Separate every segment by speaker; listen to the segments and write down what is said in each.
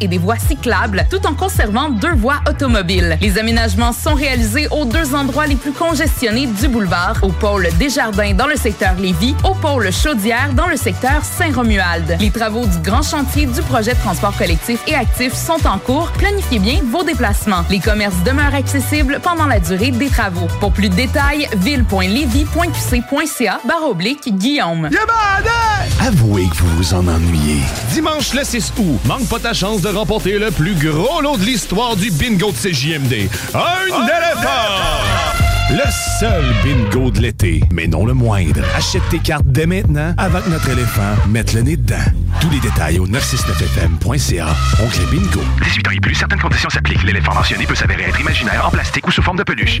Speaker 1: et des voies cyclables tout en conservant deux voies automobiles. Les aménagements sont réalisés aux deux endroits les plus congestionnés du boulevard, au pôle Desjardins dans le secteur Lévis, au pôle Chaudière dans le secteur Saint-Romuald. Les travaux du grand chantier du projet de transport collectif et actif sont en cours. Planifiez bien vos déplacements. Les commerces demeurent accessibles pendant la durée des travaux. Pour plus de détails, ville.levy.qc.ca barre oblique Guillaume.
Speaker 2: Avouez que vous vous en ennuyez.
Speaker 3: Dimanche le 6 août, manque pas chance de remporter le plus gros lot de l'histoire du bingo de CJMD. Un éléphant! Le seul bingo de l'été, mais non le moindre. Achète tes cartes dès maintenant avant que notre éléphant mette le nez dedans. Tous les détails au 969fm.ca. Oncle Bingo.
Speaker 4: 18 ans et plus, certaines conditions s'appliquent. L'éléphant mentionné peut s'avérer être imaginaire, en plastique ou sous forme de peluche.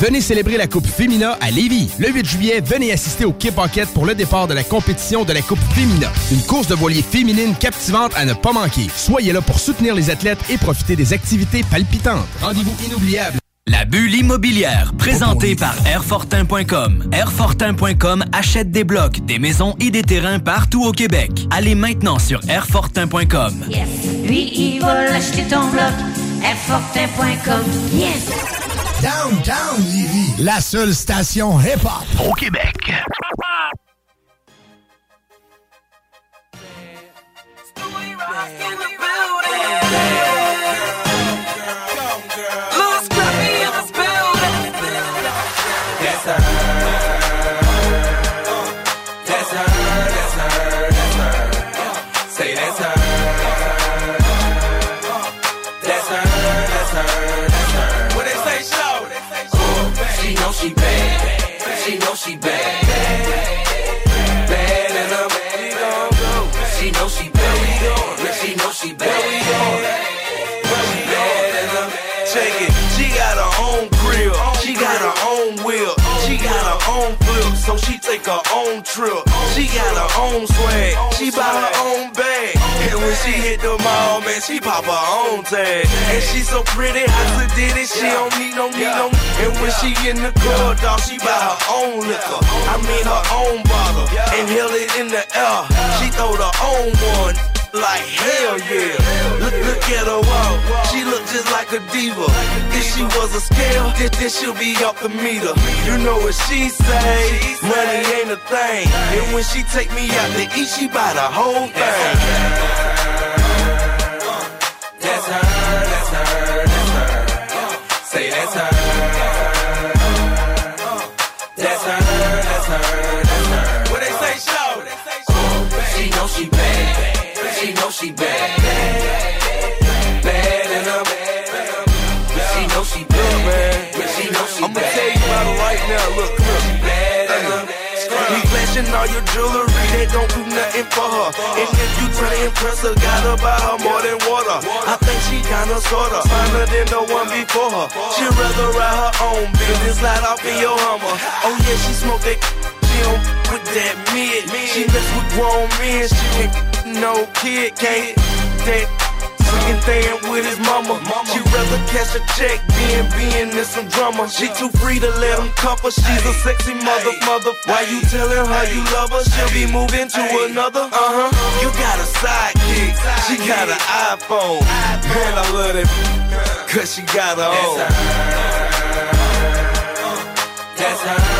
Speaker 5: Venez célébrer la Coupe Fémina à Lévis. Le 8 juillet, venez assister au Quai Paquette pour le départ de la compétition de la Coupe Fémina. Une course de voilier féminine captivante à ne pas manquer. Soyez là pour soutenir les athlètes et profiter des activités palpitantes. Rendez-vous inoubliable.
Speaker 6: La bulle immobilière, présentée par Airfortin.com. Airfortin.com achète des blocs, des maisons et des terrains partout au Québec. Allez maintenant sur Airfortin.com.
Speaker 7: Yes. Lui, il va acheter ton bloc. Airfortin.com. Yes.
Speaker 8: Downtown Lévis, la seule station hip-hop
Speaker 4: au Québec.
Speaker 9: So she take her own trip. She got her own swag, she buy her own bag, and when she hit the mall, man, she pop her own tag. And she so pretty, I to did it, she don't need no need no. And when she in the club, dog, she buy her own liquor, I mean her own bottle, and held it in the air. She throw the own one like hell yeah. Look, look at her walk, she look just like a diva. If she was a scale, then she'll be off the meter. You know what she say? Money ain't a thing. And when she take me out to eat, she buy the whole thing. All your jewelry, that don't do nothing for her. And if you try to impress her, gotta buy her more than water. I think she kinda sorta finer than the one before her. She rather ride her own business, slide off in your Hummer. Oh yeah, she smoke that. She with that mid. She mess with grown men. She ain't no kid, can't that Second thing with his mama. She rather cash a check than being in some drama. She too free to let him cuff her. She's a sexy mother, mother. Why you telling her you love her? She'll be moving to another. Uh huh. You got a sidekick. She got an iPhone. Man, I love that. Cause she got her own.
Speaker 10: That's her, that's her,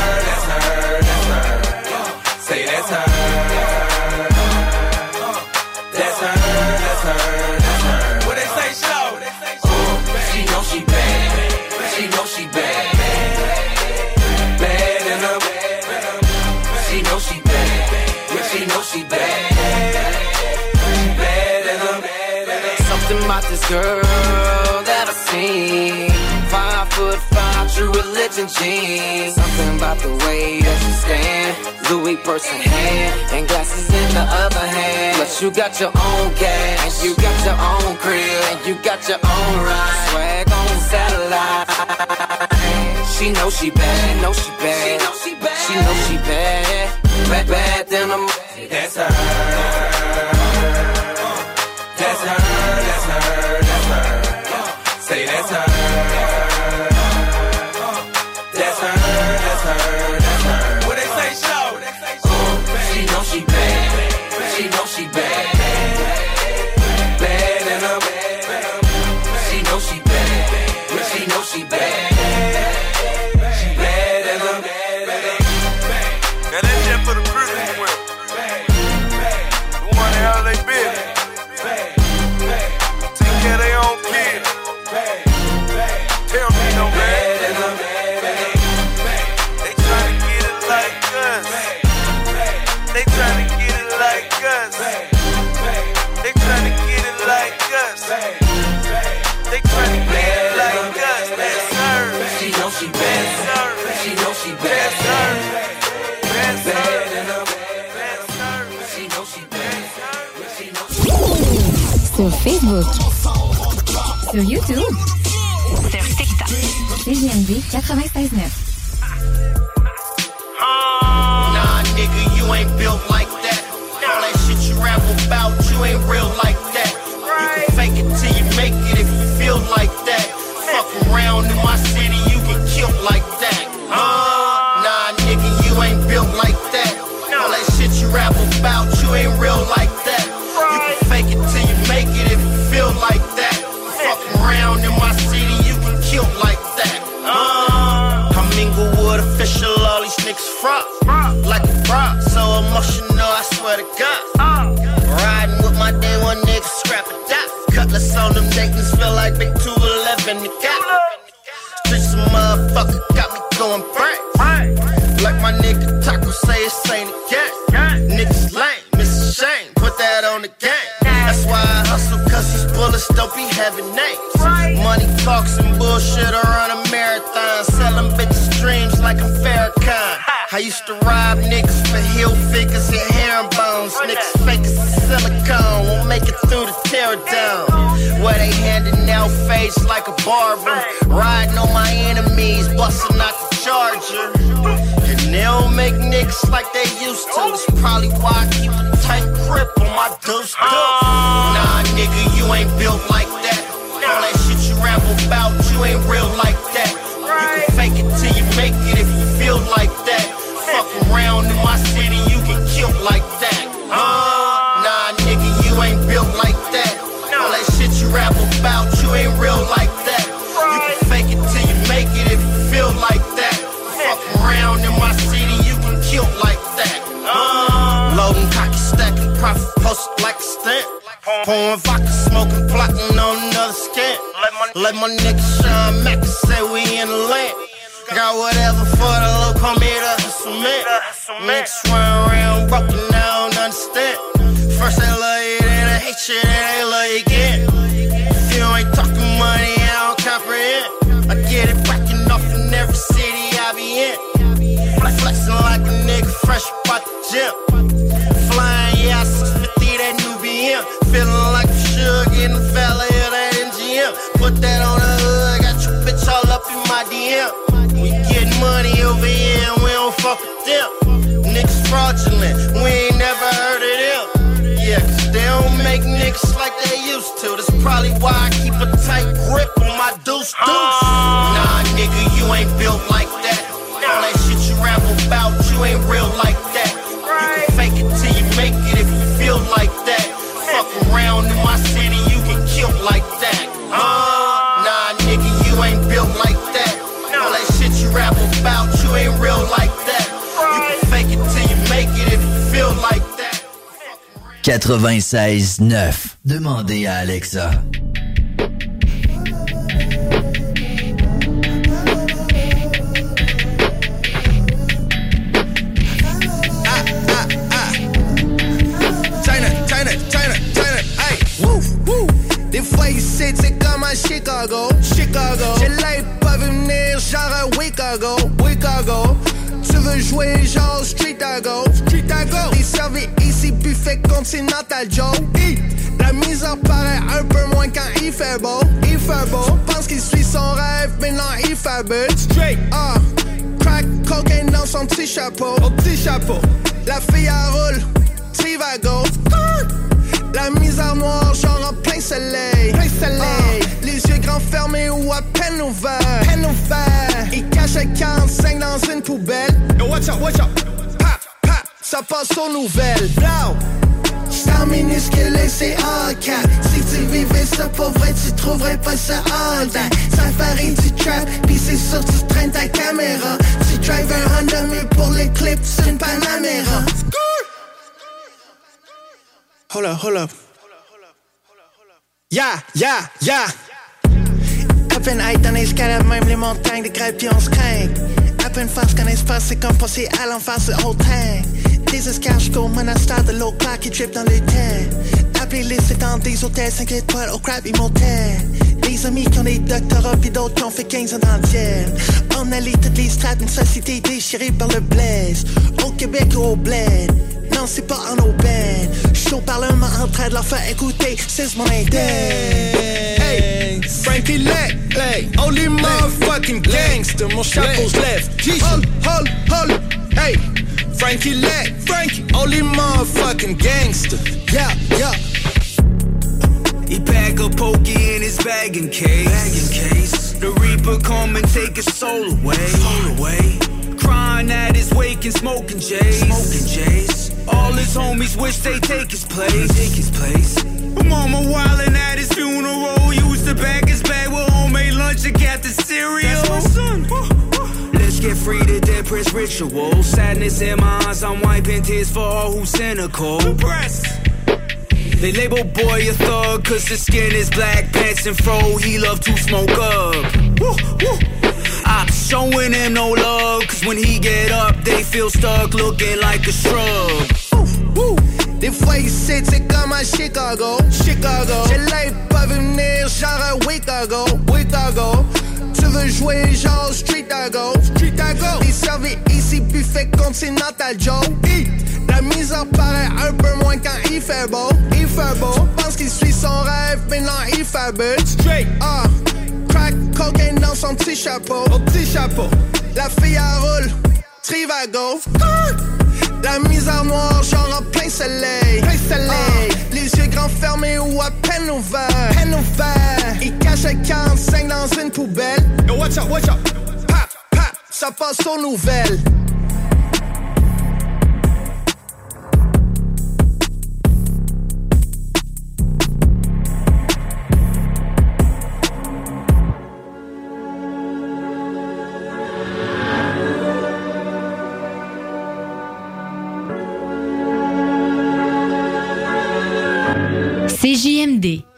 Speaker 11: girl that I seen. Five foot five, true religion jeans. Something about the way that she stand. Louis purse in hand, and glasses in the other hand. But you got your own cash, and you got your own crib, and you got your own ride. Swag on satellite. She know she bad, she know she bad, she know she bad, she know she bad. Bad, bad than a
Speaker 10: That's her.
Speaker 12: 96.9.
Speaker 13: gang. Niggas lame, Mr. Shane, put that on the game. That's why I hustle, cause these bullets don't be having names. Money talks and bullshit, I run a marathon. Selling bitches dreams like I'm Farrakhan.
Speaker 12: I used to rob niggas for heel figures and herringbones. Niggas fake as silicone, won't make it through the tear down. Where they handing out face like a barber. Riding on my enemies, busting out the charger. They don't make niggas like they used to. It's probably why I keep a tight grip on my deuce deuce. Nah, nigga, you ain't built like that. All that shit you rap about, you ain't real like that. You can fake it till you make it if you feel like that. Fuck around in my city, you get killed like that. Uh, nah, nigga, you ain't built like that. All that shit you rap about, you ain't real like Pouring vodka, smoking, plotting on another scant. Let my nigga Sean Mack say we in the land. Got whatever for the low, call me the cement. Niggas run around broken, I don't understand. First they love you, then they hate you, then they love you again. If you ain't talking money, I don't comprehend. I get it backing off in every city I be in. Flexing like a nigga fresh out the gym. Flying, yeah, 650 that new BM. Feeling like a sugar in the valley of that MGM. Put that on the hood, got your bitch all up in my DM. We get money over here and we don't fuck with them. Niggas fraudulent, we ain't never heard of them. Yeah, cause they don't make niggas like they used to. That's probably why I keep a tight grip on my deuce deuce. Nah, nigga, you ain't built like that. All that shit you rap about, you ain't real like
Speaker 8: 96.9. Demandez à Alexa.
Speaker 14: China, China, China, China, hey, woo, woo. Des fois ici, c'est comme à Chicago, Chicago. J'ai l'air pas venir, genre à Chicago, Chicago. Tu veux jouer genre continental Joe. Hi. La misère paraît un peu moins quand il fait beau, il fait beau. Pense qu'il suit son rêve, mais non, il fabule. Straight, ah. Crack cocaine dans son petit chapeau, au petit chapeau. La fille à roule, Trivago. La misère noire, genre en plein soleil. Plein soleil. les yeux grands fermés ou à peine ouverts. Peine ouverts. Il cache à 45 dans une poubelle. Yo, watch out, watch out. Pap, pap, ça passe aux nouvelles. Blow. Star minuscule et c'est en cap Si tu vivais ça pour vrai, tu trouverais pas ça en date Ça parie du trap, pis c'est sûr tu traînes ta caméra Tu drives un Honda, mais pour les clips, c'est une Panamera Hold up, hold up. Yeah, yeah, yeah. À peine high dans l'escalade, même les montagnes, des grèves, puis on se craint. À peine face qu'un espace, c'est comme passer à l'enfer, c'est whole time. Des escales jusqu'au monastère de l'eau claire qui drip dans le thé. La playlist est dans des hôtels 5 étoiles au crap motel. Des amis qui ont des doctorats, puis d'autres qui ont fait 15 ans d'antienne. On allie toutes les strates, une société déchirée par le blaze. Au Québec ou au bled. Non, c'est pas en aubaine. J'suis au parlement en train de leur faire écouter, c'est mon. Hey, Frankie Lack, hey, only motherfucking gangster. Mon chapeau se lève. Hold, hold, hold, hey. Frankie Lack, Frankie, only motherfucking gangster. Yeah, yeah.
Speaker 15: He pack a pokey in his bag and case. Bag and case. The Reaper come and take his soul away. Soul away. Crying at his wake and smoking J's. Smoking J's. All his homies wish they take his place. Take his place. Mama wildin' at his funeral. Used to pack his bag with homemade lunch and got the cereal. That's my son. Get free to dead press ritual. Sadness in my eyes, I'm wiping tears for all who's cynical. Depressed. They label boy a thug cause his skin is black, pants and fro, he love to smoke up. Woo, woo. I'm showing him no love cause when he get up, they feel stuck looking like a shrub.
Speaker 14: Woo. Des fois ici, c'est comme à Chicago, Chicago. J'ai l'air pas venir, genre à Chicago, Chicago. Tu veux jouer genre Street Chicago. Chicago. Il servi ici, buffet continental Joe. I. La misère paraît un peu moins quand il fait beau. Il fait beau. Pense qu'il suit son rêve, mais non, il fabule. Straight. Ah. Crack cocaine dans son petit chapeau. Au petit chapeau. La fille à roule. Trivago. La misère noire, genre en plein soleil. Plein soleil. les yeux grands fermés ou à peine ouverts. Peine ouverts. Il cache un 45 dans une poubelle. Yo, watch out, watch out. Pap, pap, ça passe aux nouvelles.
Speaker 10: CJMD.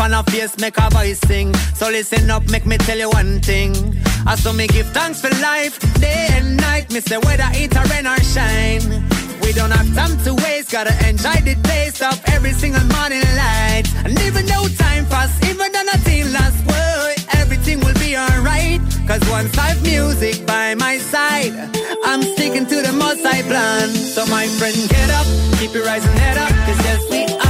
Speaker 16: On a face, make a voice sing. So listen up, make me tell you one thing. I saw me give thanks for life, day and night. Miss the weather, it a rain or shine. We don't have time to waste, gotta enjoy the taste of every single morning light. And even though time pass, even though nothing lasts, whoa, everything will be alright. Cause once I've music by my side, I'm sticking to the most I plan. So my friend, get up, keep your rising head up, cause yes, we are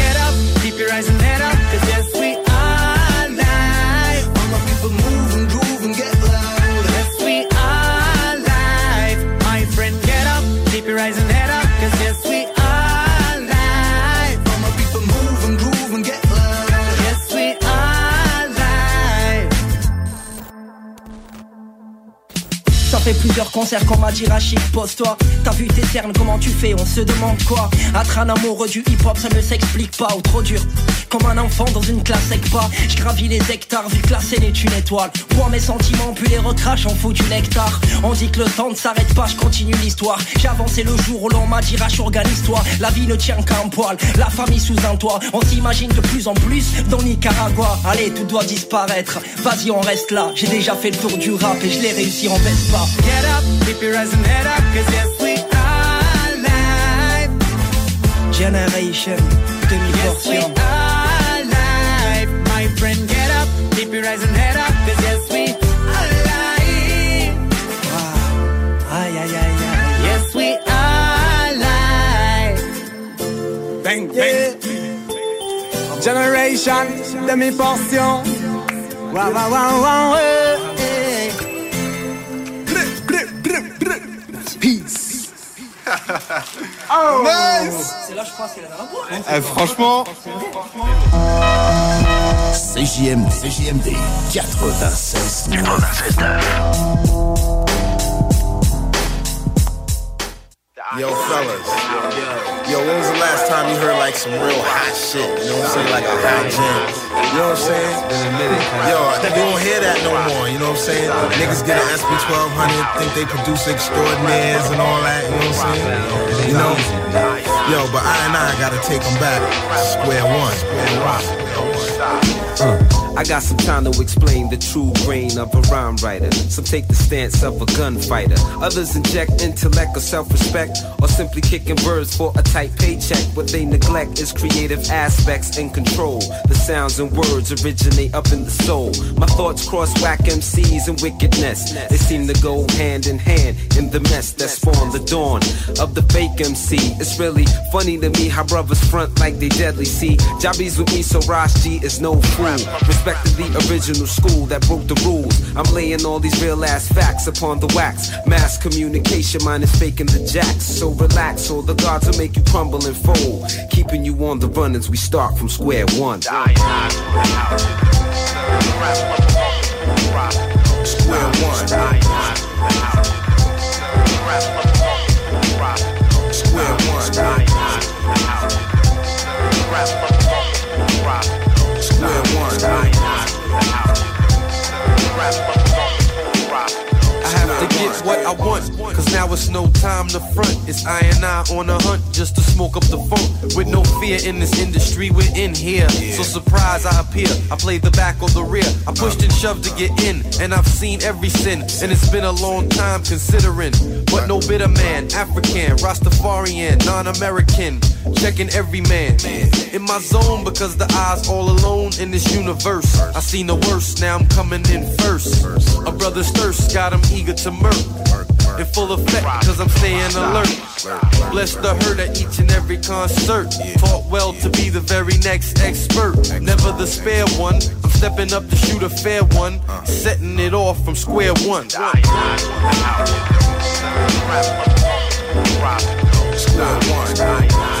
Speaker 16: get up, keep your eyes and head up, cause yes, we are live. All my people move and groove and get loud. Yes, we are live. My friend, get up, keep your eyes and head up,
Speaker 17: fait plusieurs concerts qu'on m'a dit Rachid, pose-toi. T'as vu tes cernes, comment tu fais On se demande quoi Être un amoureux du hip-hop, ça ne s'explique pas, ou trop dur. Comme un enfant dans une classe pas. Je gravis les hectares, vu que la scène est une étoile. Pour mes sentiments, puis les recrache, on fout du nectar. On dit que le temps ne s'arrête pas, je continue l'histoire. J'ai avancé le jour où l'on m'a dit Rach, organise-toi. La vie ne tient qu'à un poil, la famille sous un toit. On s'imagine de plus en plus dans Nicaragua. Allez, tout doit disparaître. Vas-y, on reste là. J'ai déjà fait le tour du rap et je l'ai réussi en baisse pas.
Speaker 16: Get up, keep your eyes and head up, cause yes, we are live.
Speaker 17: Generation,
Speaker 16: Yes, we are live. My friend, get up, keep your eyes and head up, cause yes, we are live.
Speaker 17: Aïe, aïe, aïe, aïe.
Speaker 16: Yes, we are live. Bang, bang. Generation, demi-portion. Wow, wow, wow, wow, eh, Oh.
Speaker 18: Nice.
Speaker 17: C'est là, je crois, c'est la
Speaker 18: Eh, franchement.
Speaker 8: CJMD, CJMD 96
Speaker 19: Yo, fellas. Yo, when was the last time you heard like some real hot shit? You know what I'm saying? Like a hot jam. You know what I'm saying? Yo, you don't hear that no more. You know what I'm saying? Niggas get an SP 1200, think they produce extraordinaires and all that. You know what I'm saying? You know? Yo, but I and I gotta take them back. Square one. Square one. Uh.
Speaker 20: I got some time to explain the true grain of a rhyme writer. Some take the stance of a gunfighter. Others inject intellect or self-respect, or simply kicking birds for a tight paycheck. What they neglect is creative aspects and control. The sounds and words originate up in the soul. My thoughts cross whack MCs and wickedness. They seem to go hand in hand in the mess that spawned the dawn of the fake MC. It's really
Speaker 21: Funny to me how brothers front like they deadly. See, Jobbies with me, so G is no fool. Respecting the original school that broke the rules. I'm laying all these real ass facts upon the wax. Mass communication, mine is faking the jacks. So relax, or the gods will make you crumble and fold. Keeping you on the run as we start from square one. Square
Speaker 9: one. Square one. Square one.
Speaker 21: I have to get what I want, cause now it's no time to front. It's I and I on a hunt just to smoke up the funk. With no fear in this industry, we're in here. So surprise I appear. I play the back or the rear. I pushed and shoved to get in, and I've seen every sin. And it's been a long time considering. But no bitter man, African, Rastafarian, non-American. Checking every man. In my zone because the eyes all alone in this universe. I seen the worst, now I'm coming in first. A brother's thirst got him eager to murk. In full effect, cause I'm staying alert. Bless the hurt at each and every concert. Taught well to be the very next expert. Never the spare one. I'm stepping up to shoot a fair one. Setting it off from square one.
Speaker 9: Square one.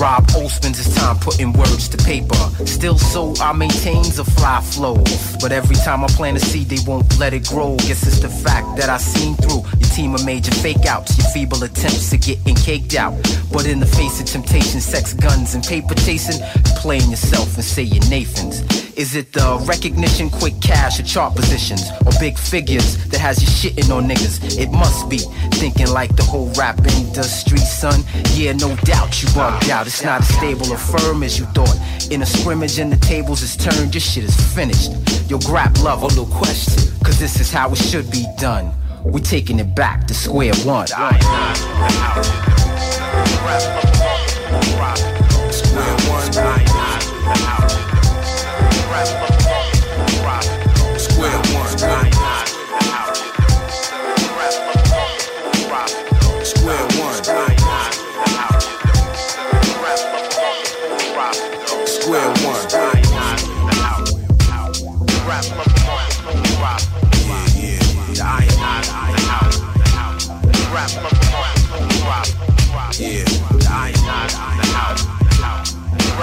Speaker 22: Rob O spends his time putting words to paper. Still so I maintains a fly flow. But every time I plant a seed, they won't let it grow. Guess it's the fact that I seen through your team of major fake outs, your feeble attempts to getting caked out. But in the face of temptation, sex, guns, and paper chasing, playing yourself and say you're Nathan's. Is it the recognition, quick cash, or chart positions, or big figures that has you shitting on niggas? It must be thinking like the whole rap industry, son. Yeah, no doubt you bugged out. It's not as stable or firm as you thought. In a scrimmage and the tables is turned, your shit is finished. Yo, grab love, no question, cause this is how it should be done. We're taking it back to square one.
Speaker 9: Square one.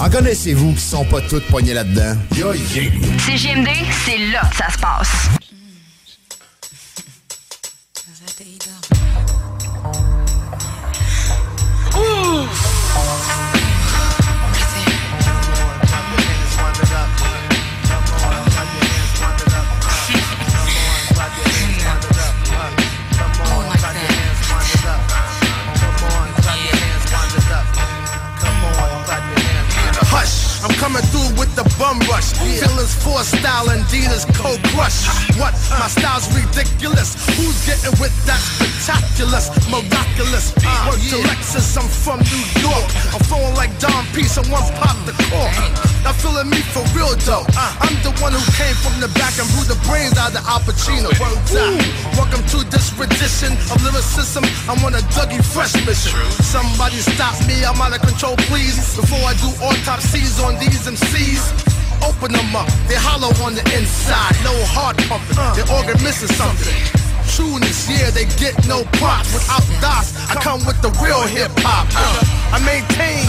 Speaker 8: En connaissez-vous qui sont pas toutes poignées là-dedans? Yo, yeah.
Speaker 23: CGMD, c'est là que ça se passe.
Speaker 24: Organ missing something. Trueness, yeah, they get no props. Without DOS, I come with the real hip hop. I maintain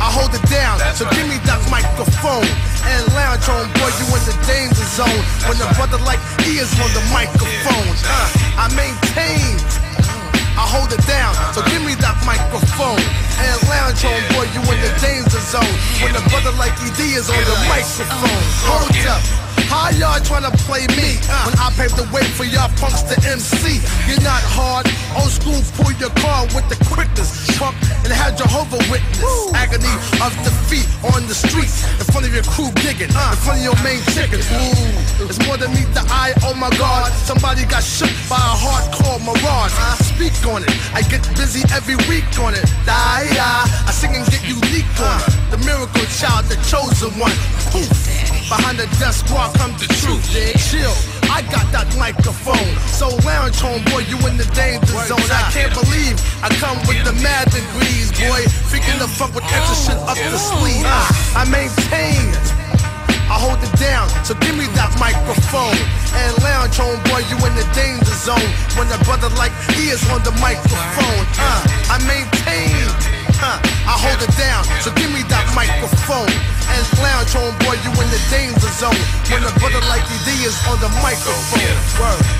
Speaker 24: I hold it down, so give me that microphone.
Speaker 23: and lounge on, boy, you in the danger zone. When a brother like E is on the microphone, uh, I maintain. I hold it down, so give me that microphone and lounge on, boy, you in the danger zone. When a brother like ED is on the microphone, hold up. How y'all tryna play me when I paved the way for y'all punks to MC? You're not hard. Old school, pull your car with the quickness. Trump and had Jehovah witness. Agony of defeat on the streets in front of your crew gigging, in front of your main chickens. Ooh, it's more than meet the eye. Oh my God, somebody got shook by a hardcore mirage. I speak on it. I get busy every week on it. Die, I sing and get unique on it. The miracle child, the chosen one. Poof. Behind the desk squad come the truth. Chill, I got that microphone. So lounge home, boy, you in the danger zone. I can't believe I come with the mad degrees, boy. Freaking the fuck with extra shit up the sleeve. I maintain. I hold it down, so give me that microphone. And lounge home, boy, you in the danger zone. When a brother like he is on the microphone, uh, I maintain. Uh, I hold it down, so give me that microphone. And lounge boy, you in the danger zone. When a brother like ED is on the microphone. Word.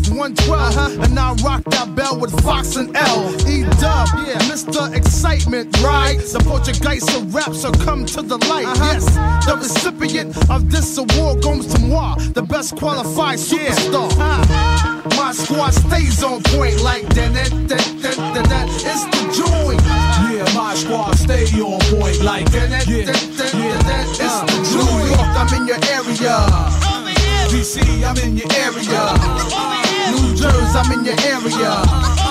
Speaker 23: 112. And I rock that bell with Fox and L. E dub, yeah, Mr. Excitement, right? The Portuguese of rap, so come to the light. Uh-huh. Yes, the recipient of this award goes to moi, the best qualified superstar. Huh. My squad stays on point like that, that, that, that, that, that. It's the joint.
Speaker 25: Yeah, my squad stay on point like
Speaker 23: that, that, that, that, that, that. It's the New York, I'm in your area. DC, I'm in your area. Uh-huh. New Jersey, I'm in your area.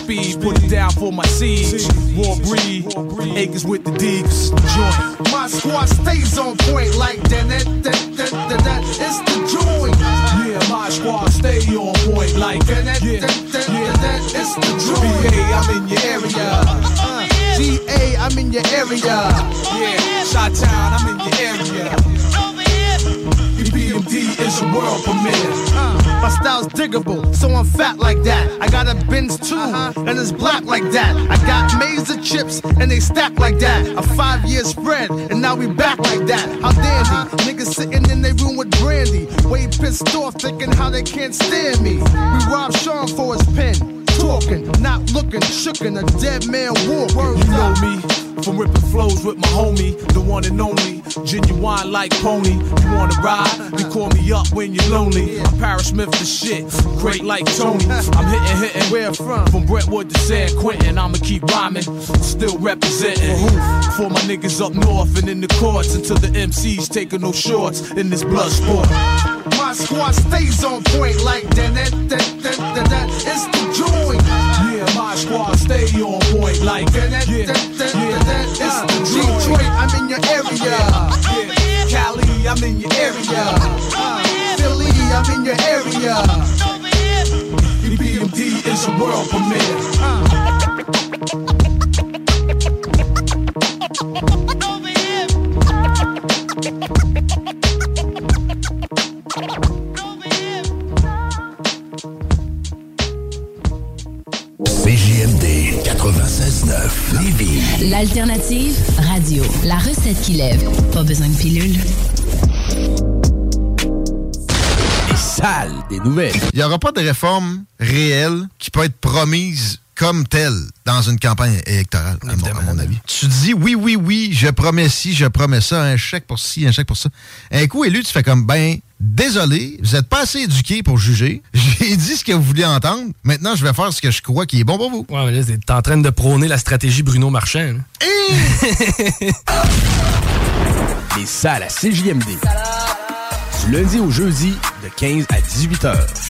Speaker 25: speed, put it down for my siege. Raw breed, acres with the D's. Joint.
Speaker 23: My squad stays on point like that, that, that, that, that, that. It's the joint.
Speaker 25: Yeah, my squad stay on point like
Speaker 23: that, that,
Speaker 25: yeah,
Speaker 23: that, that,
Speaker 25: yeah.
Speaker 23: that, that. It's the joint.
Speaker 25: BA, I'm in your area.
Speaker 23: Uh, GA, I'm in your area.
Speaker 25: Yeah, Shot Town, I'm in your area. Is a world premiere.
Speaker 23: Uh, my style's diggable, so I'm fat like that. I got a Benz too, and it's black like that. I got Mazer chips, and they stack like that. A five year spread, and now we back like that. How dandy, niggas sitting in their room with brandy. Way pissed off, thinking how they can't stand me. We robbed Sean for his pen. Talking, not looking, shookin' a dead man walk.
Speaker 25: You know me from ripping flows with my homie, the one and only, genuine like pony. You wanna ride? Then call me up when you're lonely. I'm Paris Smith the shit, great like Tony. I'm hitting, hitting.
Speaker 23: Where from?
Speaker 25: From Brentwood to San Quentin, I'ma keep rhyming, still representing. For my niggas up north and in the courts until the MCs taking no shorts in this blood sport.
Speaker 23: My squad stays on point like that, that, that, that, that. It's the joint.
Speaker 25: Yeah, stay on point like yeah, yeah.
Speaker 23: that. It's the Detroit. I'm in your area.
Speaker 25: Yeah, I'm in your area. Philly, I'm in your area. EPMD is a world
Speaker 8: CJMD Lévis.
Speaker 26: L'alternative radio. La recette qui lève. Pas besoin de pilule.
Speaker 5: Les salles des nouvelles.
Speaker 27: Il n'y aura pas de réforme réelle qui peut être promise comme telle dans une campagne électorale, à mon, à mon avis. Tu dis oui, oui, oui, je promets ci, je promets ça, un chèque pour ci, un chèque pour ça. Un coup élu, tu fais comme, ben, désolé, vous n'êtes pas assez éduqué pour juger. J'ai dit ce que vous vouliez entendre. Maintenant, je vais faire ce que je crois qui est bon pour vous.
Speaker 28: Ouais, mais là, t'es en train de prôner la stratégie Bruno Marchand. là.
Speaker 5: Les salles à CJMD. Du lundi au jeudi, de 15 à 18 heures.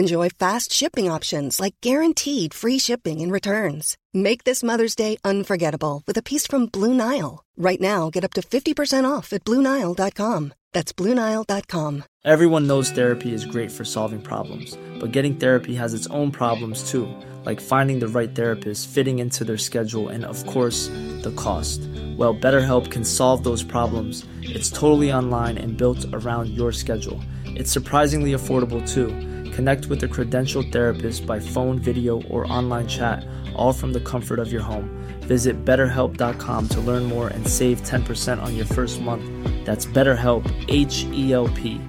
Speaker 29: Enjoy fast shipping options like guaranteed free shipping and returns. Make this Mother's Day unforgettable with a piece from Blue Nile. Right now, get up to 50% off at BlueNile.com. That's BlueNile.com.
Speaker 30: Everyone knows therapy is great for solving problems, but getting therapy has its own problems too, like finding the right therapist, fitting into their schedule, and of course, the cost. Well, BetterHelp can solve those problems. It's totally online and built around your schedule. It's surprisingly affordable too. Connect with a credentialed therapist by phone, video, or online chat, all from the comfort of your home. Visit betterhelp.com to learn more and save 10% on your first month. That's BetterHelp, H E L P.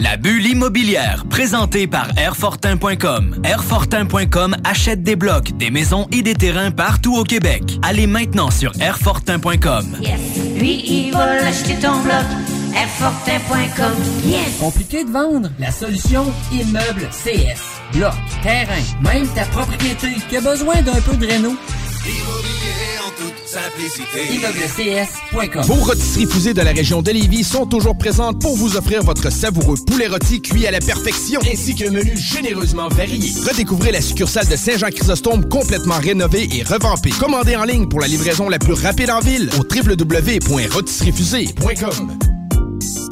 Speaker 6: La bulle immobilière, présentée par Airfortin.com. Airfortin.com achète des blocs, des maisons et des terrains partout au Québec. Allez maintenant sur Airfortin.com.
Speaker 7: Lui, il va l'acheter ton bloc. Airfortin.com. Yes!
Speaker 16: Compliqué de vendre? La solution Immeuble CS. Bloc, terrain, même ta propriété qui a besoin d'un peu de réno? ImmeubleCS.com.
Speaker 5: Vos rôtisseries fusées de la région de Lévis sont toujours présentes pour vous offrir votre savoureux poulet rôti cuit à la perfection ainsi qu'un menu généreusement varié. Redécouvrez la succursale de Saint-Jean-Chrysostome complètement rénovée et revampée. Commandez en ligne pour la livraison la plus rapide en ville au www.rôtisseriefusée.com.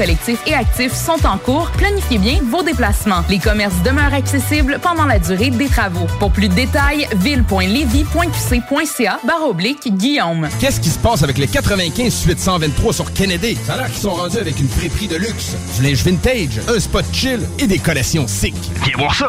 Speaker 1: collectifs et actifs sont en cours, planifiez bien vos déplacements. Les commerces demeurent accessibles pendant la durée des travaux. Pour plus de détails, ville.levy.qc.ca barre oblique Guillaume.
Speaker 5: Qu'est-ce qui se passe avec les 95 suite 123 sur Kennedy? Ça a l'air qu'ils sont rendus avec une friperie de luxe, du linge vintage, un spot chill et des collections sick.
Speaker 31: Viens voir ça!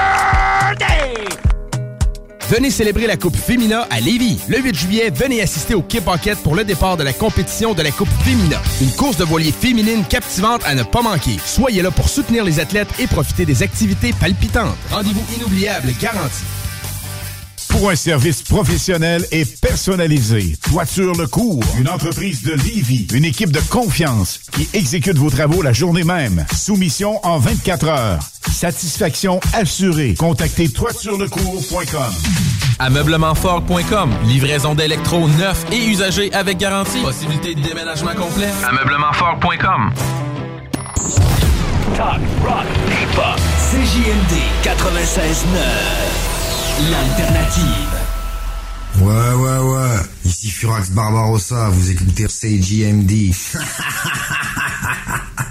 Speaker 5: Venez célébrer la Coupe Fémina à Lévis. Le 8 juillet, venez assister au Quai Pocket pour le départ de la compétition de la Coupe Fémina. Une course de voilier féminine captivante à ne pas manquer. Soyez là pour soutenir les athlètes et profiter des activités palpitantes. Rendez-vous inoubliable garanti.
Speaker 32: Pour un service professionnel et personnalisé, Toiture Le Cours, une entreprise de Livy, une équipe de confiance qui exécute vos travaux la journée même. Soumission en 24 heures. Satisfaction assurée. Contactez toiturelecours.com.
Speaker 28: Ameublementfort.com. Livraison d'électro neufs et usagés avec garantie. Possibilité de déménagement complet.
Speaker 31: Ameublementfort.com.
Speaker 6: Talk, rock, hip-hop. CJMD 96.9. L'alternative.
Speaker 8: Ouais, ouais, ouais. Ici Furax Barbarossa, vous écoutez CJMD.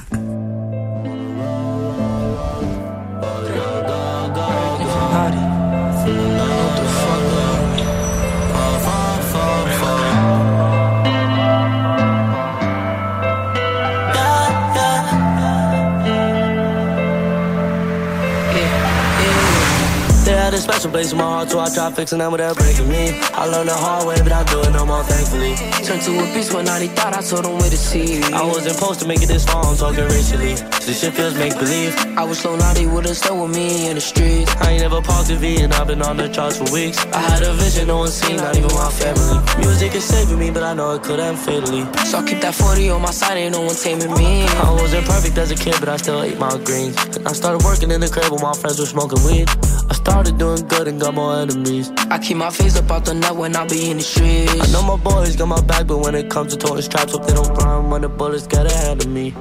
Speaker 33: A special place in my heart, so I tried fixing them without breaking me. I learned the hard way, but I do it no more, thankfully. Turned to a beast when I thought I told them where to see. I wasn't supposed to make it this far, I'm talking racially. This shit feels make believe. I was slow naughty, would've still with me in the streets. I ain't never paused TV, and I've been on the charts for weeks. I had a vision, no one seen, not even my family. Music is saving me, but I know it could end fatally. So I keep that 40 on my side, ain't no one taming me. I wasn't perfect as a kid, but I still ate my greens. I started working in the crib while my friends were smoking weed. I started doing good and got more enemies. I keep my face up out the net when I be in the streets. I know my boys got my back, but when it comes to toting straps, hope they don't run when the bullets get ahead of me.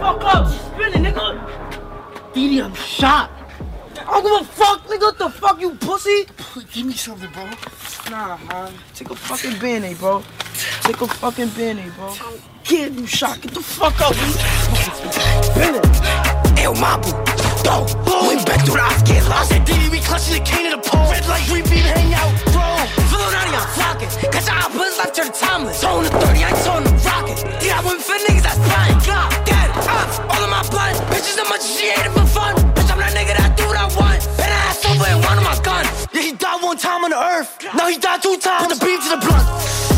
Speaker 34: Fuck up, she's spinning, nigga. Didi, I'm shot. I don't give a fuck, nigga. What the fuck, you pussy? Give me something, bro. Nah, man. Take a fucking band bro. Take a fucking Benny, bro. Kid, you shot. Get the fuck up, man.
Speaker 17: Hey, yo, Mabu, go. Went back through the eyes, get lost. I said, Diddy, we clutching the cane of the pole. Red light, green beam, hang out, bro. Filonati, I'm flocking. Cause I put life to the timeless. Tone the 30, I ain't tone the rocket. Yeah, I went for niggas that's flying. God, dead, ops, uh, all of my blood. Bitches, how much she hated for fun. Bitch, I'm that nigga that do what I want. And I ass over and one of my gun. Yeah, he died one time on the earth. Now he died two times. Put the beam to the blunt.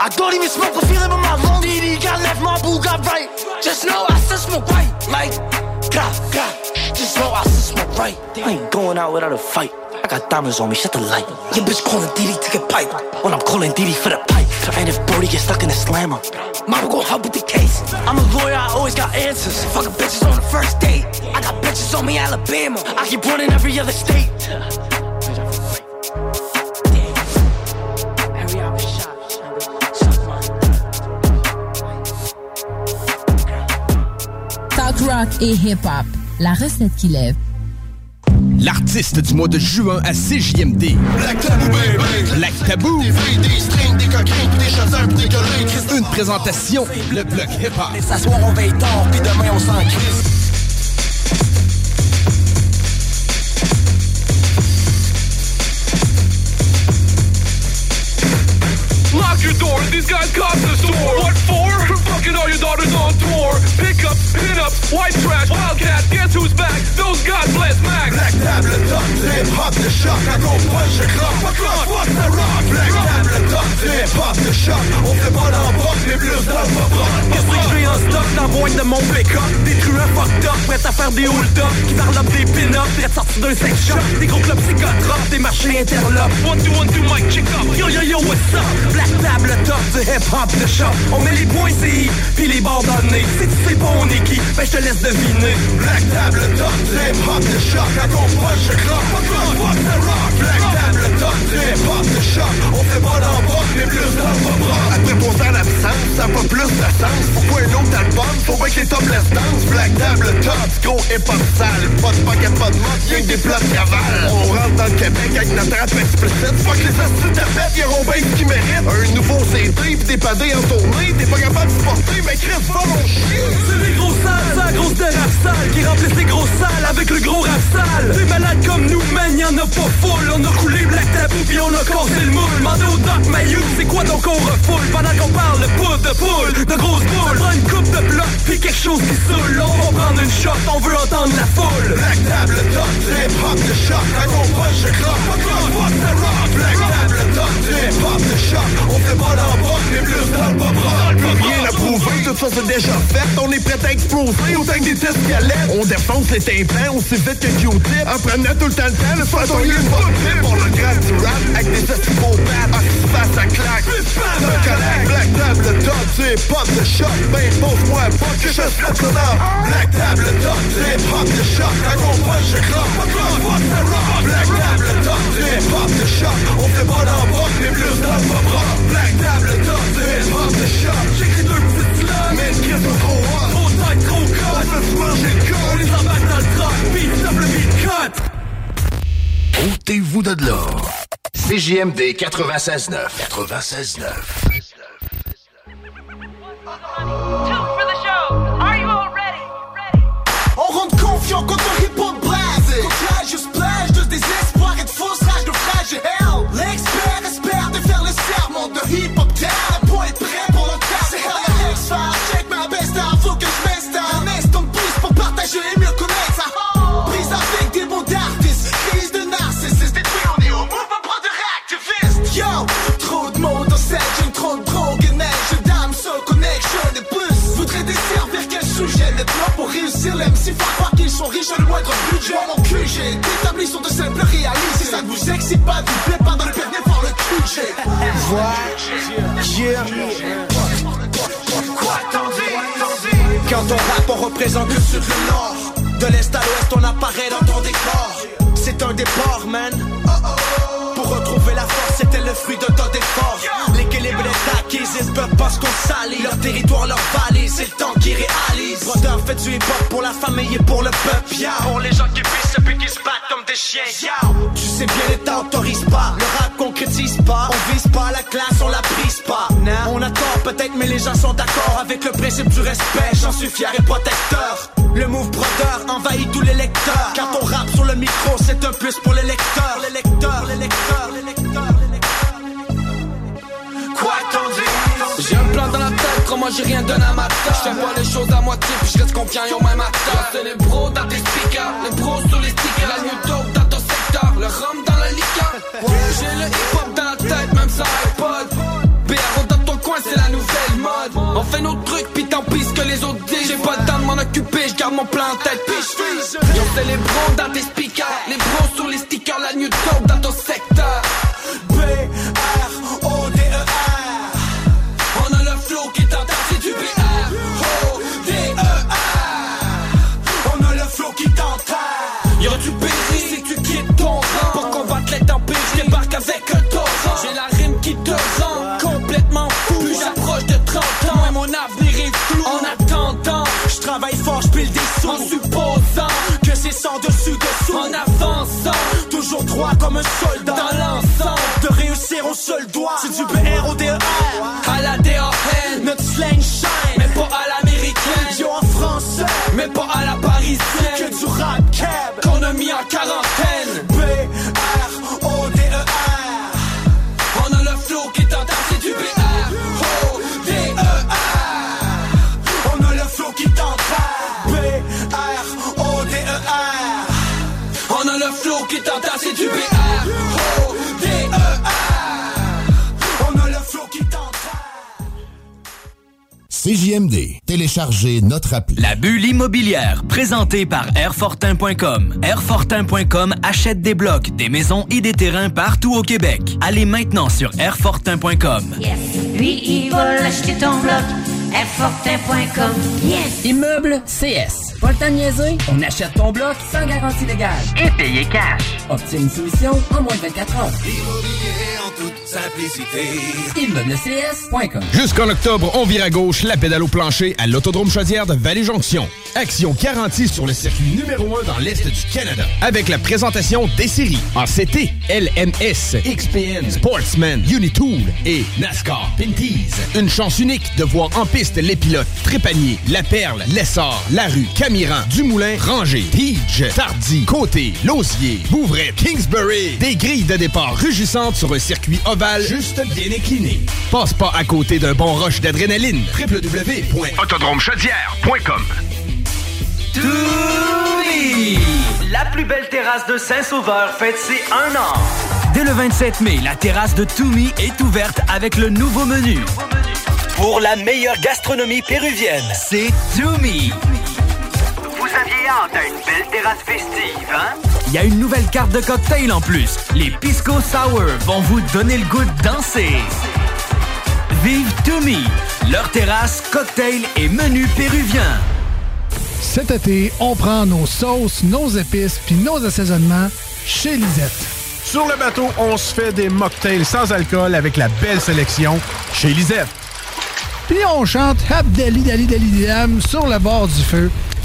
Speaker 17: I don't even smoke a feeling but my lung DD got left, my boo got right. Just know I still smoke right. Like, God, God. Just know I still smoke right. I ain't going out without a fight. I got diamonds on me, shut the light. Your bitch calling Diddy to get pipe. When I'm calling Diddy for the pipe. And if Brody gets stuck in the slammer, mama gon' help with the case. I'm a lawyer, I always got answers. Fucking bitches on the first date. I got bitches on me, Alabama. I keep running every other state.
Speaker 35: Rock et hip-hop. La recette qui lève.
Speaker 5: L'artiste du mois de juin à CJMD.
Speaker 19: Black Tabou, baby.
Speaker 5: Black Tabou.
Speaker 19: Des filles, des strings, des coquins, des chasseurs, des collègues.
Speaker 5: Une présentation, le bloc hip-hop.
Speaker 19: Et s'asseoir, on veille tard, puis demain, on s'en crisse.
Speaker 25: Door, these guys cost the store. What for? Fucking all your daughters on tour. Pick up, pin up, white trash, wildcat, guess who's back? Those God bless Max.
Speaker 19: Black tablet, duck, hop, the shock. I go punch the clock. Fuck off, fuck the rock. Black du hip-hop de choc On fait pas plus dans
Speaker 25: Qu'est-ce que j'ai en stock dans la de mon pick-up Des truands fucked up, prêts à faire des hold-up Qui up des pin-up, prêts à sortir d'un sex shop Des gros clubs psychotropes, des marchés interlopes One, two, one, two, mic, check up Yo, yo, yo, what's up Black table top du hip-hop de choc On met les points CI, puis les bords dans Si tu sais pas on est qui, ben je te laisse deviner
Speaker 19: Black table top du hip-hop de choc Quand on proche, je fuck the rock Black table top du hip-hop de choc On fait pas l'embroc, mais plus dans le rock Après pour faire l'absence, ça a pas plus de sens. Pourquoi un autre album, faut bien que les topless dance Black table top, gros hip-hop sale. Pas de pocket, pas de mode, y'a que des plats de cavale. On rentre dans le Québec avec notre rap explicite. Fuck les astuces de fête, y'a bien ce qu'ils méritent Un nouveau CD, pis des padés en tournée. T'es pas capable de supporter, mais Chris, va mon chien.
Speaker 25: C'est les gros sales, la grosse de rap sale Qui remplissent les grosses salles avec le gros rap sale. Des malades comme nous, man, y'en a pas full. On a coulé Black Tabou puis on a cassé le moule. Mandé au Doc Mayou, c'est quoi donc on refoule? Pendant qu'on parle poudre de poule, de grosses boules. On prend une coupe de bloc, puis quelque chose qui saoule On va prendre une shot, on veut entendre la foule.
Speaker 19: Black table top, du hip-hop de choc Quand on punch, je cloque, fuck rock, fuck the rock. Black table top, du hip-hop de choc On fait pas l'embroc, mais plus dans le pop rock Plus rien à prouver, tout ça c'est déjà fait. On est prêt à exploser, autant que des tests galettes. On défonce les tympans aussi vite que Q-tip En prenant tout le temps le temps, le façon il est pas clip Pour le grade du rap, avec des estivopathes Ah, passe à claque, un collègue. Black table top, du hip-hop de choc. Ben pose-moi pas que je slap ça dans Black table top, du hip-hop de choc. Quand on punch, je cloque, fuck rock, fuck the rock Black table top, du hip-hop de choc. On fait pas l'embroc, mais plus dans le pop rock Black table top, du hip-hop de choc. J'écris deux petites slams, mais une crise trop hot.
Speaker 25: Trop tight, trop cut.
Speaker 19: On fait se manger le
Speaker 25: On les embarque dans le truck, beat, double beat, cut.
Speaker 8: Ôtez-vous de là. CJMD 96.9. 96.9.
Speaker 19: à le moindre budget Mon QG d'établis sont de simples réalités Si ça ne vous excite pas, vous plaît pas dans le permis par le QG. Quoi t'en
Speaker 25: Quand on rappe, on représente le sud, le nord. De l'est à l'ouest, on apparaît dans ton décor. C'est un départ, man. Pour retrouver la force, c'était le fruit de ton effort. L'équilibre est acquis, ils peuvent pas se qu'on salit Leur territoire, leur valise, c'est le temps qui réalise Brodeur fait du hip-hop pour la famille et pour le peuple yeah. Pour les gens qui pissent et puis qui se battent comme des chiens yeah. Tu sais bien, l'État autorise pas. Le rap concrétise pas. On vise pas la classe, on la brise pas. Non. On attend peut-être, mais les gens sont d'accord Avec le principe du respect, j'en suis fier et protecteur. Le move brodeur envahit tous les lecteurs. Quand on rappe sur le micro, c'est un plus pour les lecteurs. Les lecteurs, les lecteurs, les lecteurs, les lecteurs crois-moi j'ai rien donné à ma Je fais pas les choses à moitié, puis je reste confiant au même acteur C'est les pros dans tes speakers, les pros sur les stickers. La new dope dans ton secteur, le rhum dans la liqueur. J'ai le hip-hop dans la tête, même sans iPod. BRO dans ton coin, c'est la nouvelle mode. On fait nos trucs, puis tant pis ce que les autres disent. J'ai pas le temps de m'en occuper, je garde mon plan en tête, puis je Yo, c'est les pros dans speakers, les pros sur les stickers. La new dope dans ton secteur sans dessus dessous. En avançant, toujours droit comme un soldat. Dans l'ensemble, de réussir au seul doigt. C'est du B-R-O-D-E-R À
Speaker 9: CJMD. Téléchargez notre appli.
Speaker 6: La bulle immobilière, présentée par Airfortin.com. Airfortin.com achète des blocs, des maisons et des terrains partout au Québec. Allez maintenant sur Airfortin.com.
Speaker 36: Lui, il va l'acheter ton bloc. Airfortin.com. Yes!
Speaker 21: Immeuble CS. Pas le temps de niaiser? On achète ton bloc sans garantie légale. Et payer cash. Obtiens une solution en moins de 24 heures.
Speaker 17: Immobilier en toute simplicité.
Speaker 21: ImmeublesCS.com
Speaker 5: Jusqu'en octobre, on vire à gauche la pédale au plancher à l'Autodrome Chaudière de Vallée-Jonction. Action garantie sur le circuit numéro 1 dans l'Est du Canada. Avec la présentation des séries en CT, LMS, XPN, Sportsman, Unitool et NASCAR Pinties. Une chance unique de voir en piste les pilotes Trépanier, La Perle, Lessard, Larue, Camiran, Dumoulin, Ranger, Tige, Tardy, Côté, Lausier, Bouvray, Kingsbury. Des grilles de départ rugissantes sur un circuit juste bien incliné. Passe pas à côté d'un bon rush d'adrénaline. www.autodromechaudière.com!
Speaker 6: La plus belle terrasse de Saint-Sauveur fête ses un an. Dès le 27 mai, la terrasse de Toumi est ouverte avec le nouveau menu. Pour la meilleure gastronomie péruvienne, c'est Toumi.
Speaker 37: À une belle terrasse festive, hein?
Speaker 6: Il y a une nouvelle carte de cocktail en plus. Les Pisco Sour vont vous donner le goût de danser. Vive Toumi, leur terrasse, cocktail et menu péruvien.
Speaker 38: Cet été, on prend nos sauces, nos épices puis nos assaisonnements chez Lisette.
Speaker 39: Sur le bateau, on se fait des mocktails sans alcool avec la belle sélection chez Lisette.
Speaker 38: Puis on chante Abdali Dali Dali Dam sur le bord du feu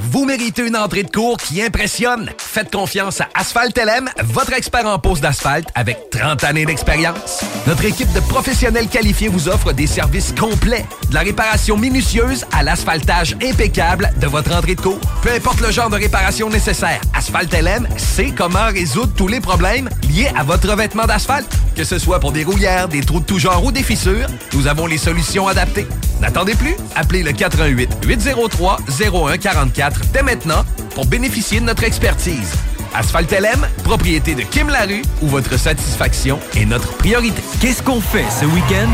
Speaker 18: Vous méritez une entrée de cours qui impressionne. Faites confiance à Asphalt LM, votre expert en pose d'asphalte avec 30 années d'expérience. Notre équipe de professionnels qualifiés vous offre des services complets, de la réparation minutieuse à l'asphaltage impeccable de votre entrée de cours. Peu importe le genre de réparation nécessaire, Asphalt LM sait comment résoudre tous les problèmes liés à votre revêtement d'asphalte. Que ce soit pour des rouillères, des trous de tout genre ou des fissures, nous avons les solutions adaptées. N'attendez plus, appelez le 88 803 0144 dès maintenant pour bénéficier de notre expertise. Asphalt LM, propriété de Kim Larue, où votre satisfaction est notre priorité.
Speaker 6: Qu'est-ce qu'on fait ce week-end?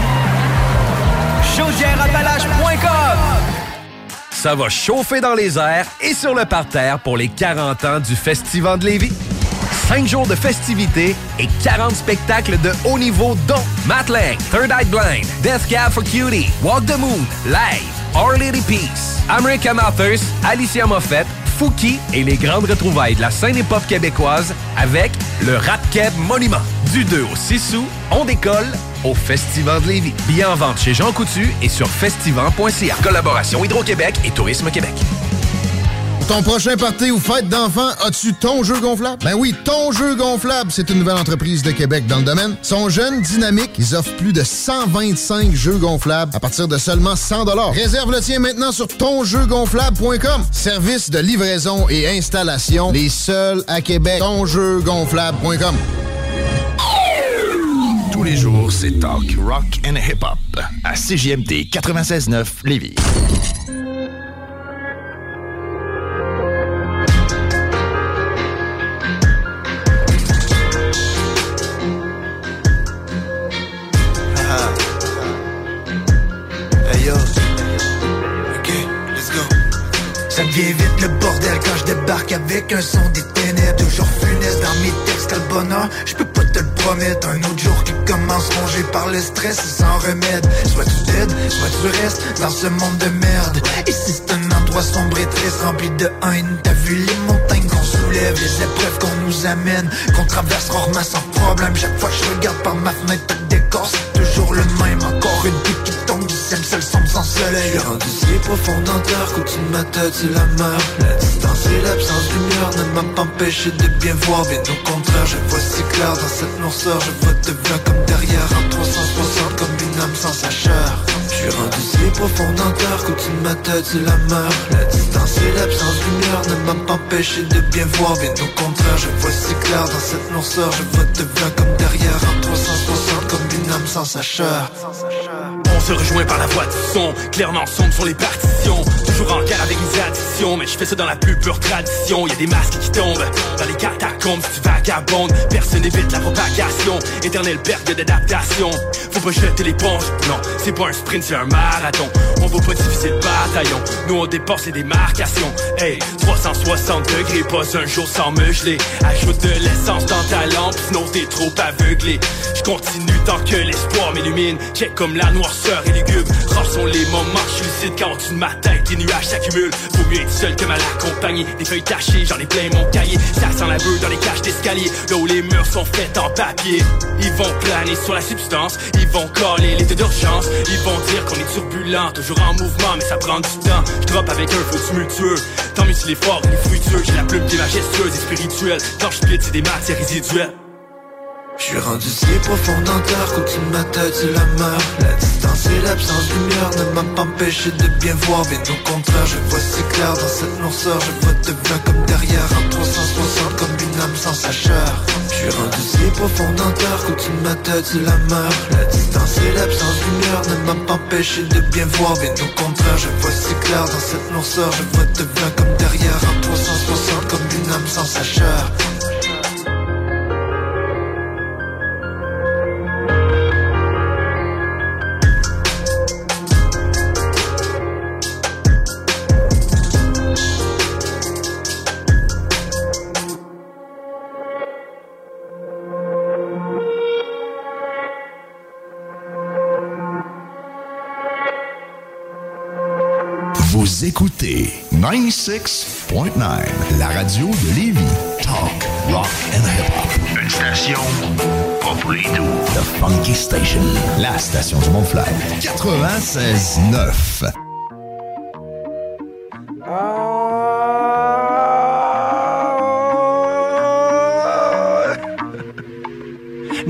Speaker 18: Ça va chauffer dans les airs et sur le parterre pour les 40 ans du Festival de Lévis. 5 jours de festivités et 40 spectacles de haut niveau dont Matt Lang, Third Eye Blind, Death Cab for Cutie, Walk the Moon, Live, Our Lady Peace, American Authors, Alicia Moffett, Fouki et les grandes retrouvailles de la scène hip-hop québécoise avec le Rap Monument. Du 2 au 6 août, on décolle au Festival de Lévis. Billets en vente chez Jean Coutu et sur festival.ca. Collaboration Hydro-Québec et Tourisme Québec.
Speaker 27: Ton prochain party ou fête d'enfants, as-tu ton jeu gonflable? Ben oui, ton jeu gonflable, c'est une nouvelle entreprise de Québec dans le domaine. Sont jeunes, dynamiques, ils offrent plus de 125 jeux gonflables à partir de seulement 100 Réserve le tien maintenant sur tonjeugonflable.com. Service de livraison et installation, les seuls à Québec. Tonjeugonflable.com.
Speaker 9: Tous les jours, c'est talk, rock and hip-hop à CJMD 96.9 Lévis.
Speaker 40: Ça devient vite le bordel quand je débarque avec un son des ténèbres. Toujours funeste dans mes textes, quel bonheur. Je peux pas te le promettre. Un autre jour rongé par le stress et sans remède. Soit tu t'aides, soit tu restes dans ce monde de merde. Ici c'est un endroit sombre et triste, rempli de haine. T'as vu les montagnes qu'on soulève, les épreuves qu'on nous amène, qu'on traverse rarement sans problème. Chaque fois que je regarde par ma fenêtre, c'est toujours le même Encore une pique qui tombe, dixième seul sombre sans soleil. Rendu si profond qu'au-dessus de ma tête c'est la mort. La distance et l'absence de lumière ne m'a pas empêché de bien voir. Bien au contraire, je vois si clair dans cette noirceur. Je vois te bien comme derrière en 360 Comme une âme sans sa chair suis rendu si profond qu'au-dessus de ma tête c'est la mort. La distance et l'absence de lumière ne m'a pas empêché de bien voir. Bien au contraire, je vois si clair dans cette noirceur. Je vois te bien comme derrière en 360 Comme to sans sa chair
Speaker 41: On se rejoint par la voix du son, clairement sombre sur les partitions. Toujours en guerre avec mes addictions, mais je fais ça dans la plus pure tradition. Y a des masques qui tombent dans les catacombes, si tu vagabondes. Personne n'évite la propagation, éternelle perte d'adaptation. Faut pas jeter l'éponge, non, c'est pas un sprint, c'est un marathon. On va pas diviser le bataillon, nous on dépasse les démarcations. Hey, 360 degrés, pas un jour sans me geler. Ajoute de l'essence dans ta lampe, sinon t'es trop aveuglé. Je continue tant que l'espoir m'illumine. Check comme la noirceur et lugubre. Rares sont les moments, je lucide quand au-dessus de les nuages s'accumulent. Vaut mieux être seul que mal accompagné. Des feuilles tachées, j'en ai plein mon cahier. Ça sent la beuh dans les cages d'escalier. Là où les murs sont faits en papier. Ils vont planer sur la substance, ils vont coller l'état d'urgence. Ils vont dire qu'on est turbulent, toujours en mouvement, mais ça prend du temps. Je drop avec un feu tumultueux. Tant mieux s'il est fort, il est fructueux. J'ai la plume qui est majestueuse et spirituelle. Quand je c'est des matières résiduelles.
Speaker 40: Je suis rendu si profond dans terre qu'au-dessus de ma tête la mort La distance et l'absence de lumière ne m'a pas empêché de bien voir. Bien au contraire, je vois si clair dans cette noirceur. Je vois te bien comme derrière en 360 Comme une âme sans sa chair Je suis rendu si profond dans terre qu'au-dessus de ma tête la mort La distance et l'absence de lumière ne m'a pas empêché de bien voir. Bien au contraire, je vois si clair dans cette noirceur. Je vois te bien comme derrière en 360 Comme une âme sans sa chair
Speaker 9: Vous écoutez 96.9, la radio de Lévis. Talk, rock and hip-hop. Une station pas pour les doux. The Funky Station, la station du Mont-Fly. 96.9.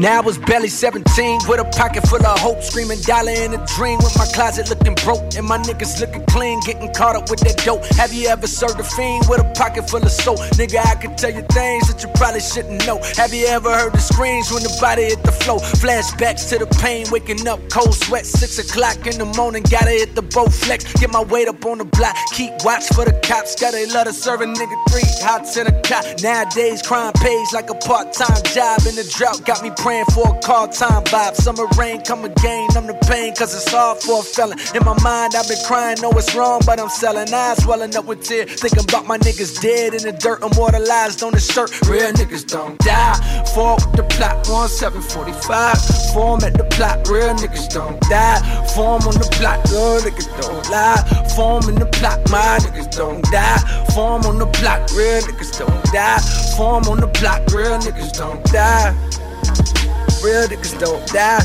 Speaker 42: Now I was barely 17 with a pocket full of hope, screaming dollar in a dream with my closet looking broke and my niggas looking clean, getting caught up with that dope. Have you ever served a fiend with a pocket full of soap? Nigga, I could tell you things that you probably shouldn't know. Have you ever heard the screams when the body hit the floor? Flashbacks to the pain, waking up cold sweat, six o'clock in the morning, gotta hit the boat flex, get my weight up on the block, keep watch for the cops, gotta love to serve a nigga three hots in a cop. Nowadays, crime pays like a part-time job, In the drought got me praying for a call time vibe. Summer rain come again, I'm the pain, cause it's hard for a felon. In my mind, I've been crying, know it's wrong, but I'm selling eyes, swelling up with tears. Thinking about my niggas dead in the dirt, immortalized on the shirt. Real niggas don't die. Fall with the plot, 1745. Form at the plot, real niggas don't die. Form on the plot, real niggas don't lie. Form in the plot, my niggas don't die. Form on the plot, real niggas don't die. Form on the plot, real niggas don't die. Real niggas don't die.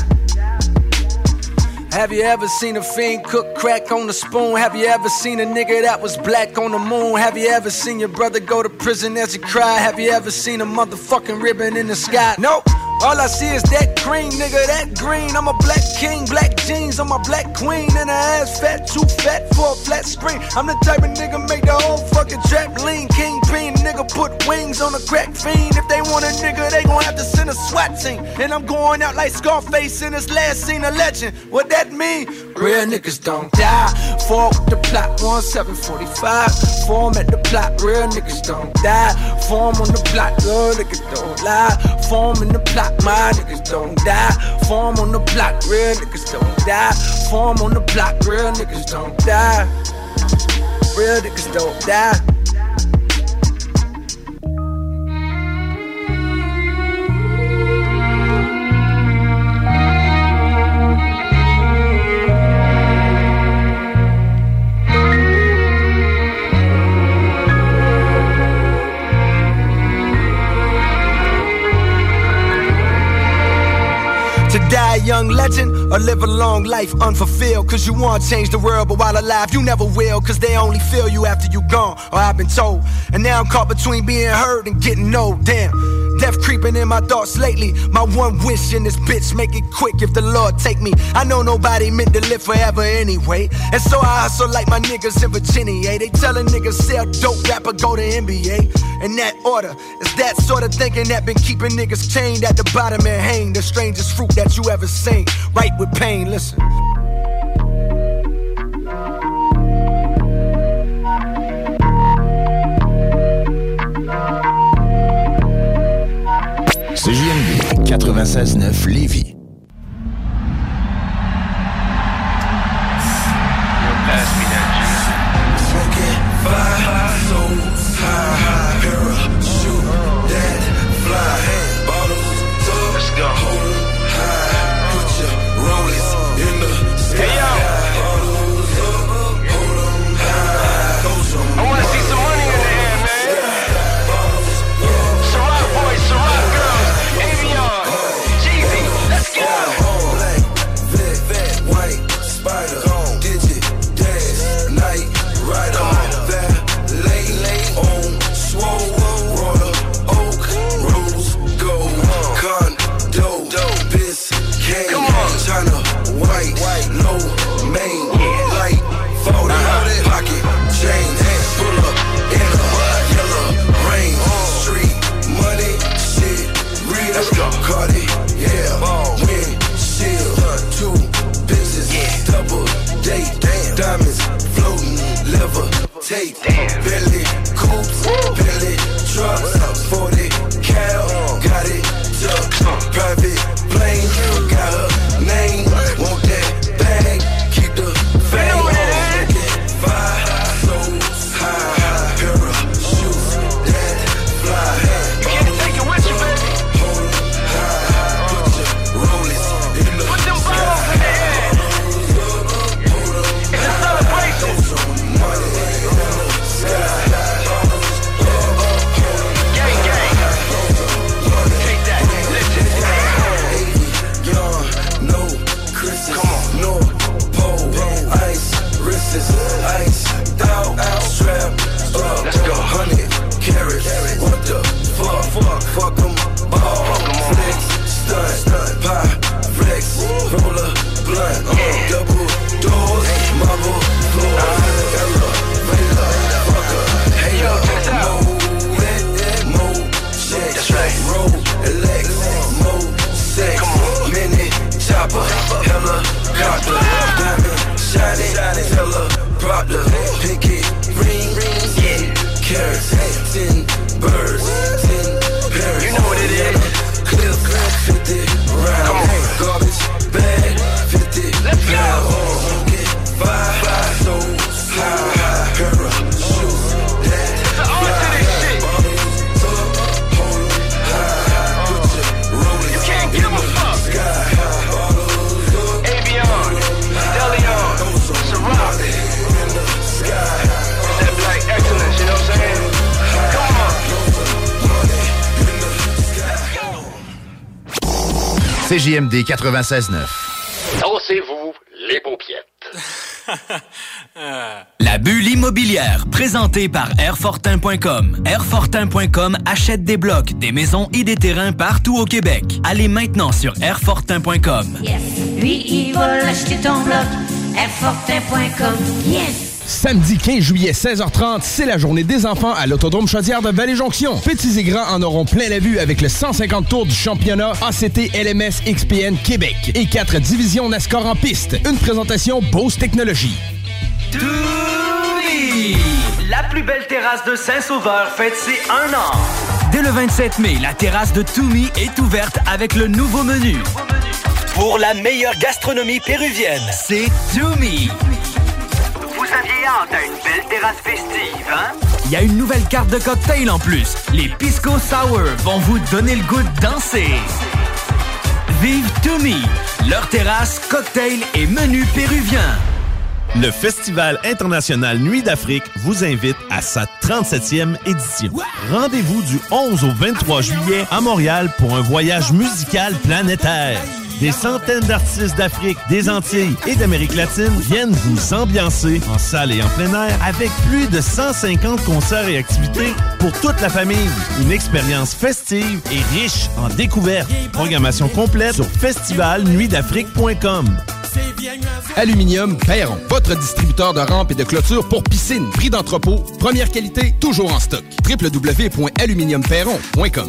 Speaker 42: Have you ever seen a fiend cook crack on a spoon? Have you ever seen a nigga that was black on the moon? Have you ever seen your brother go to prison as he cried? Have you ever seen a motherfucking ribbon in the sky? Nope. All I see is that green, nigga, that green. I'm a black king, black jeans, I'm a black queen, and her ass fat, too fat for a flat screen. I'm the type of nigga make the whole fucking trap lean. Kingpin, nigga, put wings on a crack fiend. If they want a nigga, they gon' have to send a SWAT team. And I'm going out like Scarface in his last scene, a legend. What that mean? Real niggas don't die. Fall with the plot, 1745. Form at the plot, real niggas don't die. Form on the plot, real niggas don't lie. Form in the plot, my niggas don't die. Form on the block, real niggas don't die. Form on the block, real niggas don't die. Real niggas don't die. Young legend or live a long life unfulfilled? Cause you want to change the world, but while alive, you never will. Cause they only feel you after you gone, or I've been told. And now I'm caught between being heard and getting no Damn. Death creeping in my thoughts lately. My one wish in this bitch, make it quick if the Lord take me. I know nobody meant to live forever anyway. And so I hustle like my niggas in Virginia. They tellin' niggas sell dope, rapper go to NBA. In that order, it's that sort of thinking that been keeping niggas chained at the bottom and hang. The strangest fruit that you ever seen. Right with pain, listen.
Speaker 9: CJMD 96.9 Lévis. CJMD 96.9.
Speaker 40: Dansez-vous les paupiettes.
Speaker 6: La bulle immobilière, présentée par Airfortin.com. Airfortin.com achète des blocs, des maisons et des terrains partout au Québec. Allez maintenant sur Airfortin.com.
Speaker 36: Lui, il va l'acheter ton bloc. Airfortin.com. Yes!
Speaker 5: Samedi 15 juillet, 16h30, c'est la journée des enfants à l'Autodrome Chaudière de Vallée-Jonction. Petits et grands en auront plein la vue avec le 150 tours du championnat ACT LMS XPN Québec et quatre divisions NASCAR en piste. Une présentation Bose Technologies.
Speaker 6: La plus belle terrasse de Saint-Sauveur fête ses un an. Dès le 27 mai, la terrasse de Toumi est ouverte avec le nouveau menu. Pour la meilleure gastronomie péruvienne, c'est Toumi.
Speaker 37: Une belle terrasse festive, hein?
Speaker 6: Il y a une nouvelle carte de cocktail en plus. Les Pisco Sour vont vous donner le goût de danser. Vive Toumi, leur terrasse, cocktail et menu péruvien.
Speaker 39: Le Festival international Nuit d'Afrique vous invite à sa 37e édition. Rendez-vous du 11 au 23 juillet à Montréal pour un voyage musical planétaire.
Speaker 18: Des centaines d'artistes d'Afrique, des Antilles et d'Amérique latine viennent vous ambiancer en salle et en plein air avec plus de 150 concerts et activités pour toute la famille. Une expérience festive et riche en découvertes. Programmation complète sur festivalnuitdafrique.com.
Speaker 5: Aluminium Perron, votre distributeur de rampes et de clôtures pour piscine, prix d'entrepôt, première qualité, toujours en stock. www.aluminiumperron.com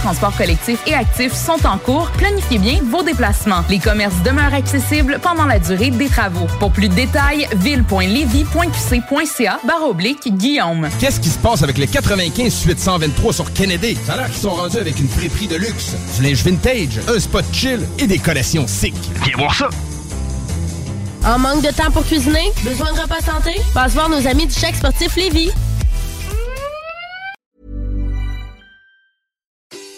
Speaker 1: de transport collectifs et actifs sont en cours. Planifiez bien vos déplacements. Les commerces demeurent accessibles pendant la durée des travaux. Pour plus de détails, ville.levy.qc.ca barre oblique Guillaume.
Speaker 5: Qu'est-ce qui se passe avec les 95 suite 123 sur Kennedy? Ça a l'air qu'ils sont rendus avec une friperie de luxe, du linge vintage, un spot chill et des collections sick. Viens voir ça!
Speaker 43: En manque de temps pour cuisiner? Besoin de repas santé? Passe voir nos amis du chèque sportif Lévis.